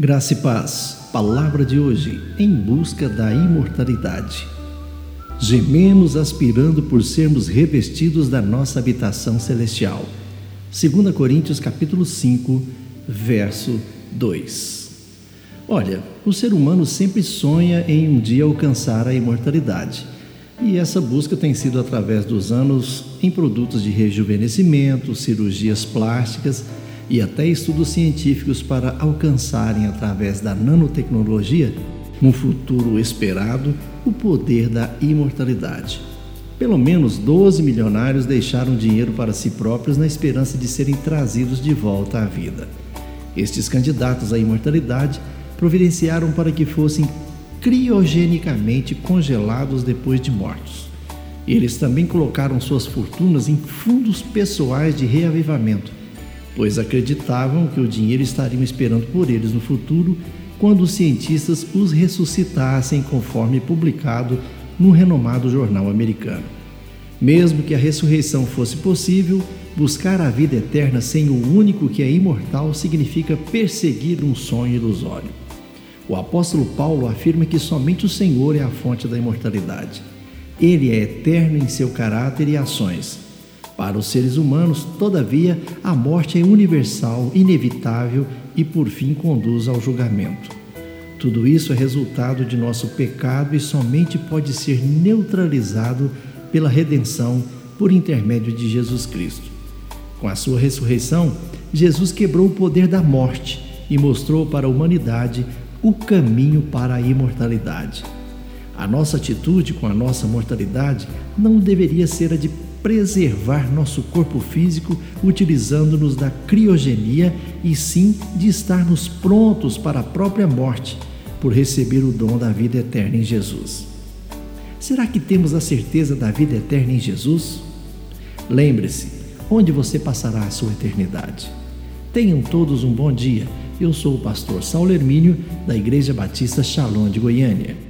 Graça e paz. Palavra de hoje: em busca da imortalidade. Gememos aspirando por sermos revestidos da nossa habitação celestial. 2 Coríntios capítulo 5, verso 2. Olha, o ser humano sempre sonha em um dia alcançar a imortalidade. E essa busca tem sido através dos anos em produtos de rejuvenescimento, cirurgias plásticas e até estudos científicos para alcançarem, através da nanotecnologia, no futuro esperado, o poder da imortalidade. Pelo menos 12 milionários deixaram dinheiro para si próprios na esperança de serem trazidos de volta à vida. Estes candidatos à imortalidade providenciaram para que fossem criogenicamente congelados depois de mortos. Eles também colocaram suas fortunas em fundos pessoais de reavivamento, pois acreditavam que o dinheiro estaria esperando por eles no futuro quando os cientistas os ressuscitassem, conforme publicado no renomado jornal americano. Mesmo que a ressurreição fosse possível, buscar a vida eterna sem o único que é imortal significa perseguir um sonho ilusório. O apóstolo Paulo afirma que somente o Senhor é a fonte da imortalidade. Ele é eterno em seu caráter e ações para os seres humanos, todavia, a morte é universal, inevitável e por fim conduz ao julgamento. Tudo isso é resultado de nosso pecado e somente pode ser neutralizado pela redenção por intermédio de Jesus Cristo. Com a sua ressurreição, Jesus quebrou o poder da morte e mostrou para a humanidade o caminho para a imortalidade. A nossa atitude com a nossa mortalidade não deveria ser a de preservar nosso corpo físico utilizando-nos da criogenia e sim de estarmos prontos para a própria morte por receber o dom da vida eterna em Jesus. Será que temos a certeza da vida eterna em Jesus? Lembre-se, onde você passará a sua eternidade. Tenham todos um bom dia. Eu sou o pastor Saulo Hermínio, da Igreja Batista Shalom de Goiânia.